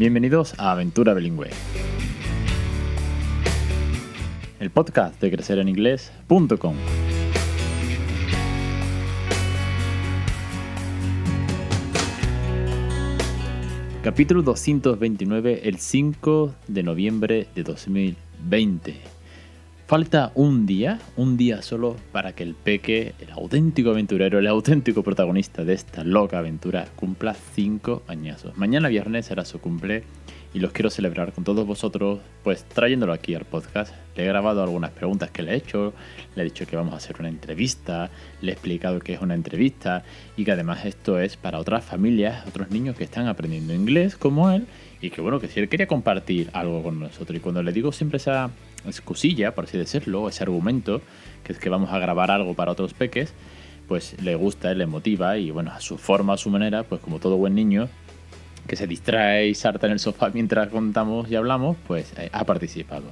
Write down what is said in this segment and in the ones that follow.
Bienvenidos a Aventura Bilingüe. El podcast de crecereninglés.com. Capítulo 229, el 5 de noviembre de 2020. Falta un día, un día solo para que el peque, el auténtico aventurero, el auténtico protagonista de esta loca aventura, cumpla 5 añazos. Mañana viernes será su cumple y los quiero celebrar con todos vosotros, pues trayéndolo aquí al podcast. Le he grabado algunas preguntas que le he hecho, le he dicho que vamos a hacer una entrevista, le he explicado que es una entrevista y que además esto es para otras familias, otros niños que están aprendiendo inglés como él y que bueno, que si él quería compartir algo con nosotros y cuando le digo siempre esa excusilla, por así decirlo, ese argumento, que es que vamos a grabar algo para otros peques, pues le gusta, le motiva y bueno, a su forma, a su manera, pues como todo buen niño que se distrae y salta en el sofá mientras contamos y hablamos, pues eh, ha participado.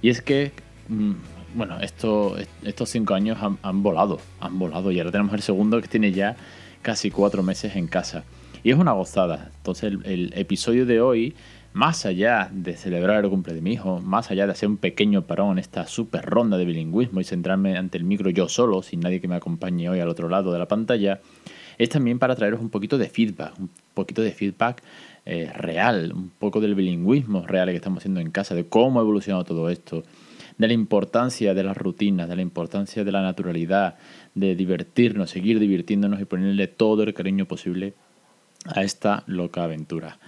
Y es que, mm, bueno, esto, estos cinco años han, volado, han volado y ahora tenemos el segundo que tiene ya casi cuatro meses en casa. Y es una gozada. Entonces el episodio de hoy más allá de celebrar el cumple de mi hijo, más allá de hacer un pequeño parón en esta super ronda de bilingüismo y centrarme ante el micro yo solo, sin nadie que me acompañe hoy al otro lado de la pantalla, es también para traeros un poquito de feedback, un poquito de feedback eh, real, un poco del bilingüismo real que estamos haciendo en casa, de cómo ha evolucionado todo esto, de la importancia de las rutinas, de la importancia de la naturalidad, de divertirnos, seguir divirtiéndonos y ponerle todo el cariño posible a esta loca aventura.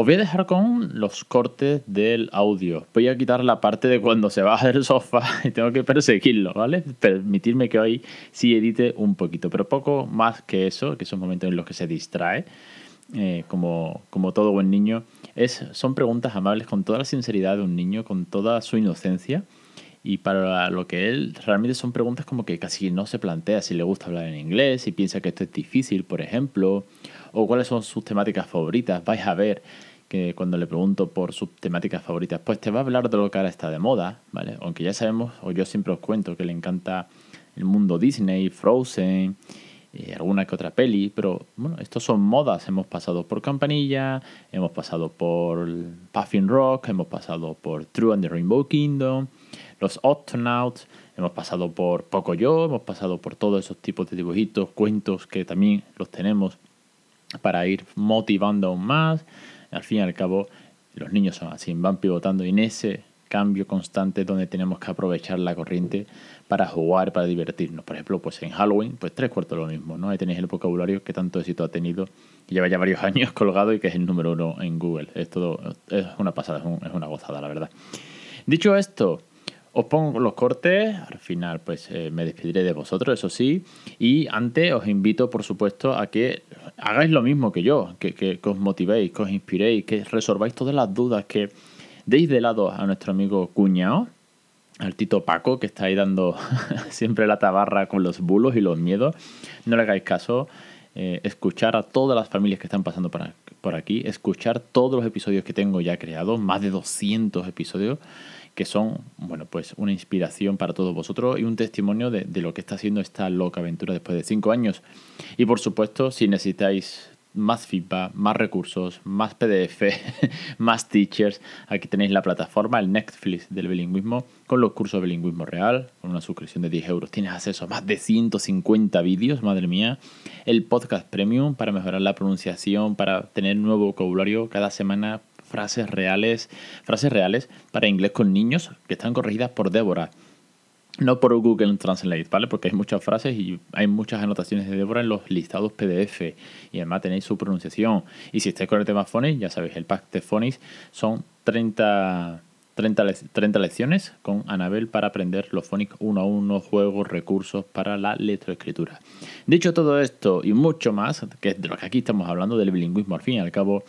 Os voy a dejar con los cortes del audio. Voy a quitar la parte de cuando se baja del sofá y tengo que perseguirlo, ¿vale? Permitirme que hoy sí edite un poquito, pero poco más que eso, que son momentos en los que se distrae, eh, como, como todo buen niño. Es, son preguntas amables con toda la sinceridad de un niño, con toda su inocencia. Y para lo que él realmente son preguntas como que casi no se plantea si le gusta hablar en inglés, si piensa que esto es difícil, por ejemplo, o cuáles son sus temáticas favoritas. Vais a ver que cuando le pregunto por sus temáticas favoritas, pues te va a hablar de lo que ahora está de moda, ¿vale? Aunque ya sabemos, o yo siempre os cuento que le encanta el mundo Disney, Frozen, y alguna que otra peli, pero bueno, estos son modas. Hemos pasado por Campanilla, hemos pasado por Puffin Rock, hemos pasado por True and the Rainbow Kingdom, los Octonauts, hemos pasado por Pocoyo, hemos pasado por todos esos tipos de dibujitos, cuentos que también los tenemos para ir motivando aún más. Al fin y al cabo, los niños son así, van pivotando en ese cambio constante donde tenemos que aprovechar la corriente para jugar, para divertirnos. Por ejemplo, pues en Halloween, pues tres cuartos lo mismo, ¿no? Ahí tenéis el vocabulario que tanto éxito ha tenido, que lleva ya varios años colgado y que es el número uno en Google. Es todo, es una pasada, es una gozada, la verdad. Dicho esto, os pongo los cortes, al final pues eh, me despediré de vosotros, eso sí, y antes os invito por supuesto a que hagáis lo mismo que yo, que, os motivéis, que os inspiréis, que resolváis todas las dudas, que deis de lado a nuestro amigo cuñado, al Tito Paco, que está ahí dando siempre la tabarra con los bulos y los miedos, no le hagáis caso, eh, escuchar a todas las familias que están pasando por, aquí, escuchar todos los episodios que tengo ya creados, más de 200 episodios, que son, bueno, pues una inspiración para todos vosotros y un testimonio de, lo que está haciendo esta loca aventura después de cinco años. Y por supuesto, si necesitáis más feedback, más recursos, más PDF, más teachers. Aquí tenéis la plataforma, el Netflix del bilingüismo, con los cursos de bilingüismo real, con una suscripción de 10 euros. Tienes acceso a más de 150 vídeos, madre mía. El podcast premium para mejorar la pronunciación, para tener nuevo vocabulario cada semana frases reales, frases reales para inglés con niños que están corregidas por Débora. No por Google Translate, ¿vale? Porque hay muchas frases y hay muchas anotaciones de Débora en los listados PDF. Y además tenéis su pronunciación. Y si estáis con el tema Phonics, ya sabéis, el pack de Phonics son 30, 30, lecciones con Anabel para aprender los Phonics uno a uno, juegos, recursos para la letroescritura. Dicho todo esto y mucho más, que es de lo que aquí estamos hablando del bilingüismo al fin y al cabo,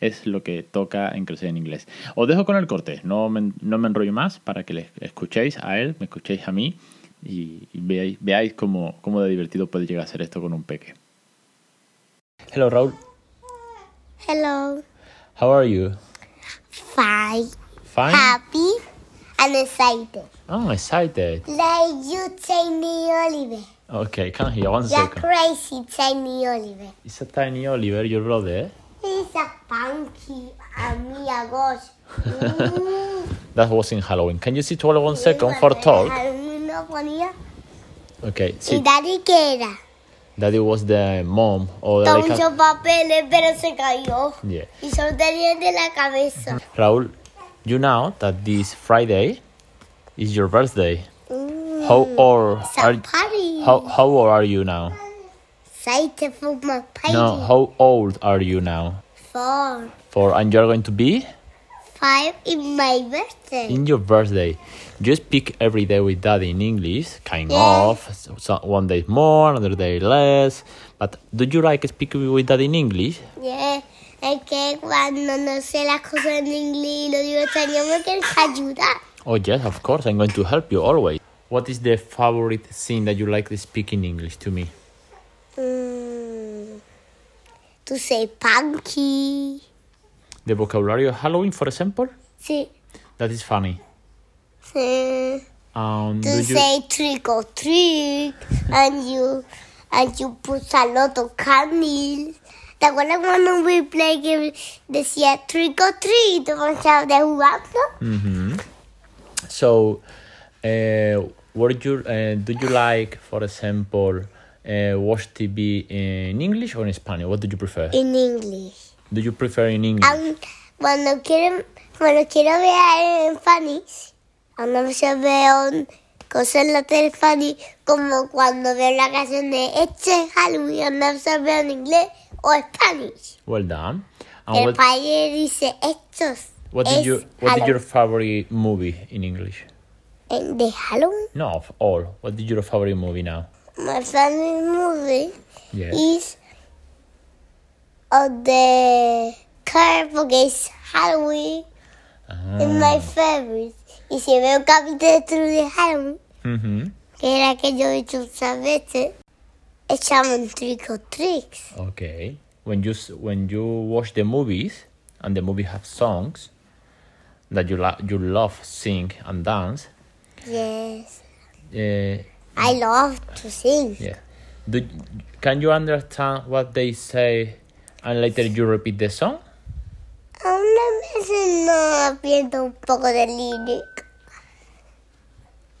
es lo que toca en Crecer en Inglés. Os dejo con el corte, no me, no me enrollo más para que le escuchéis a él, me escuchéis a mí y, veáis, veáis cómo, cómo de divertido puede llegar a ser esto con un peque. Hello, Raúl. Hello. How are you? Fine. Fine. Happy and excited. Oh, excited. Like you, Tiny Oliver. Okay, can't hear. One You're second. crazy, Tiny Oliver. It's a tiny Oliver, your brother. He's a funky and a gosh. Mm. That was in Halloween. Can you sit hold one second for talk? Okay, ¿Y sit. Daddy qué era? Daddy was the mom or Con muchos papeles, pero se cayó. Yeah. Y solo tenía de la cabeza. Raúl, you know that this Friday is your birthday. Mm. How old are how how old are you now? Excited for my party. No, how old are you now? Four. Four, and you're going to be Five in my birthday. in your birthday. You speak every day with daddy in English, kind Yeah. of. So, so one day more, another day less. But do you like speaking with daddy in English? Yeah. Es que cuando no sé las cosas en inglés y lo digo español me quieres ayudar. Oh yes, of course. I'm going to help you always. What is the favorite thing that you like to speak in English to me? Mm. To say punky. The vocabulary of Halloween, for example. Sí. That is funny. sí. Um, To do say trick or treat. And you, and you put a lot of candy. ¿Te acuerdas cuando we play que decía trick or treat? Cuando de jugando. Mhm. So, uh, what you uh, do you like, for example, uh, watch TV in English or in Spanish? What do you prefer? In English. Do you prefer in English? Aun- cuando quiero, cuando quiero ver en Spanish, a veces veo cosas en la tele Spanish, como cuando veo la canción de Este Halloween, a veces veo en inglés o Spanish. Well done. And El what, padre dice estos. what did es you what did your Halloween. favorite movie in English? En- ¿De Halloween? No, of all. What did your favorite movie now? My favorite movie is of the car porque es Halloween. Ah. Es my favorite. Y si veo capítulo de Halloween, Mhm. que era que yo he hecho muchas veces, echamos trick or tricks. Okay. When you when you watch the movies and the movie have songs that you la- you love sing and dance, Yes. uh, I love to sing. yeah. Do, can you understand what they say and later you repeat the song? Algunas veces no pierdo un poco de lyric.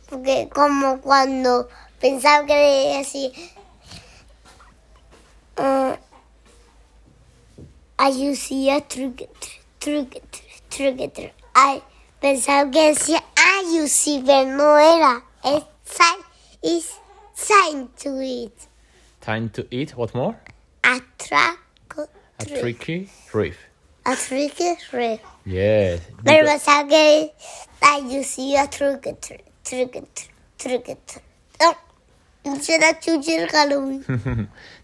Porque como cuando pensaba que era así. Uh, I you see a trick, trick, trick, trick. I pensaba que decía I you see, pero no era. Es time, it's time to eat. Time to eat. What more? A track, A tricky riff. A trick, trick. Yes. Pero because- pensaba que I you see a trick, trick, trick, trick, trick. No, será chuchi Halloween.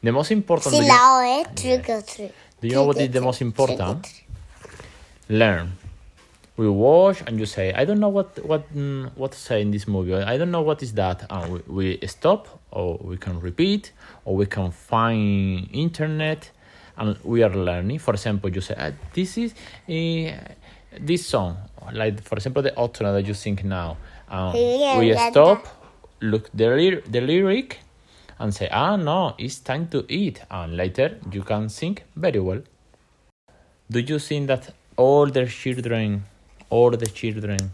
the most important. Si do you- la O eh, es trick or treat. Do you know what is the most important? learn. We watch and you say, I don't know what what mm, what to say in this movie. I don't know what is that. And we, we stop, or we can repeat, or we can find internet, and we are learning. For example, you say, "Ah, this is uh, this song, like for example the outro that you sing now. Um, we stop, look the ly- the lyric, and say, ah no, it's time to eat. And later you can sing very well. Do you think that all the children, all the children,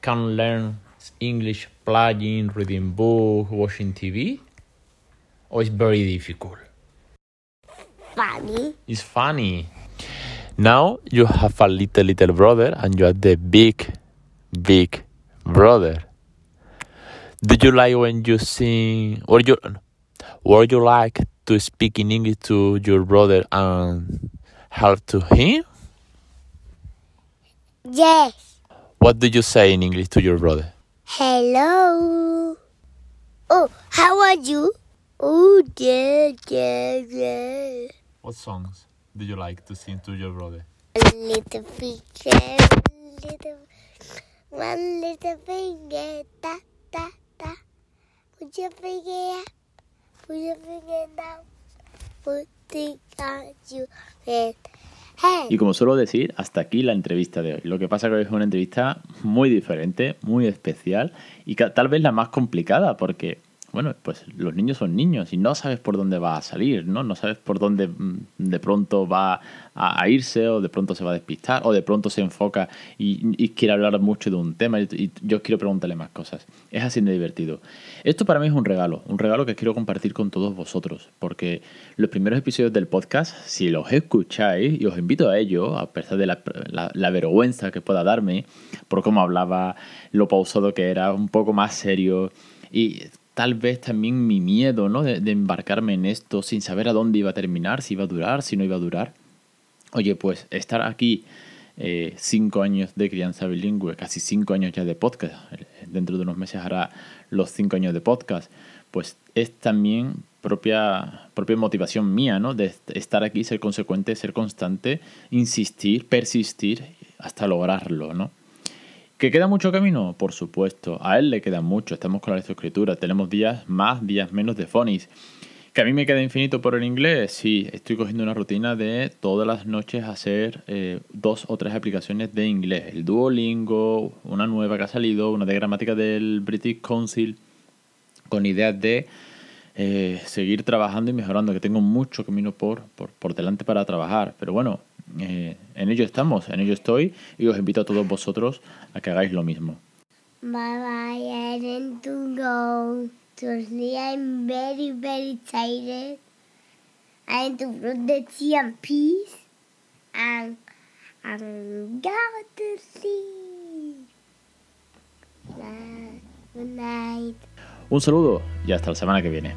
can learn English playing, reading books, watching TV? Or oh, it's very difficult? Funny. It's funny. Now you have a little little brother and you are the big big brother. Do you like when you sing or you would you like to speak in English to your brother and help to him? Yes. What do you say in English to your brother? Hello. Oh, how are you? Oh, yeah, yeah, yeah. What songs do you like to sing to your brother? A little finger, little, one little finger, da, da, da. Put your finger up, put your finger down, put it on your head. Y como suelo decir, hasta aquí la entrevista de hoy. Lo que pasa es que es una entrevista muy diferente, muy especial y tal vez la más complicada porque bueno, pues los niños son niños y no sabes por dónde va a salir, ¿no? No sabes por dónde mm, de pronto va a, irse o de pronto se va a despistar o de pronto se enfoca y, quiere hablar mucho de un tema y, yo quiero preguntarle más cosas. Es así de divertido. Esto para mí es un regalo, un regalo que quiero compartir con todos vosotros porque los primeros episodios del podcast, si los escucháis y os invito a ello, a pesar de la, la vergüenza que pueda darme por cómo hablaba, lo pausado que era, un poco más serio y tal vez también mi miedo ¿no? de, embarcarme en esto sin saber a dónde iba a terminar, si iba a durar, si no iba a durar. Oye, pues estar aquí eh, cinco años de crianza bilingüe, casi cinco años ya de podcast, dentro de unos meses hará los cinco años de podcast, pues es también propia, propia motivación mía, ¿no? De estar aquí, ser consecuente, ser constante, insistir, persistir hasta lograrlo, ¿no? ¿Que queda mucho camino? Por supuesto. A él le queda mucho. Estamos con la lectoescritura. Tenemos días más, días menos de phonies. ¿Que a mí me queda infinito por el inglés? Sí, estoy cogiendo una rutina de todas las noches hacer eh, dos o tres aplicaciones de inglés. El Duolingo, una nueva que ha salido, una de gramática del British Council, con ideas de eh, seguir trabajando y mejorando, que tengo mucho camino por, por, por delante para trabajar. Pero bueno, eh, en ello estamos, en ello estoy y os invito a todos vosotros a que hagáis lo mismo. Bye bye, I need to go. Truly, I'm very, very tired. I need to put the tea and peace and, and go to sleep. Good night. Un saludo y hasta la semana que viene.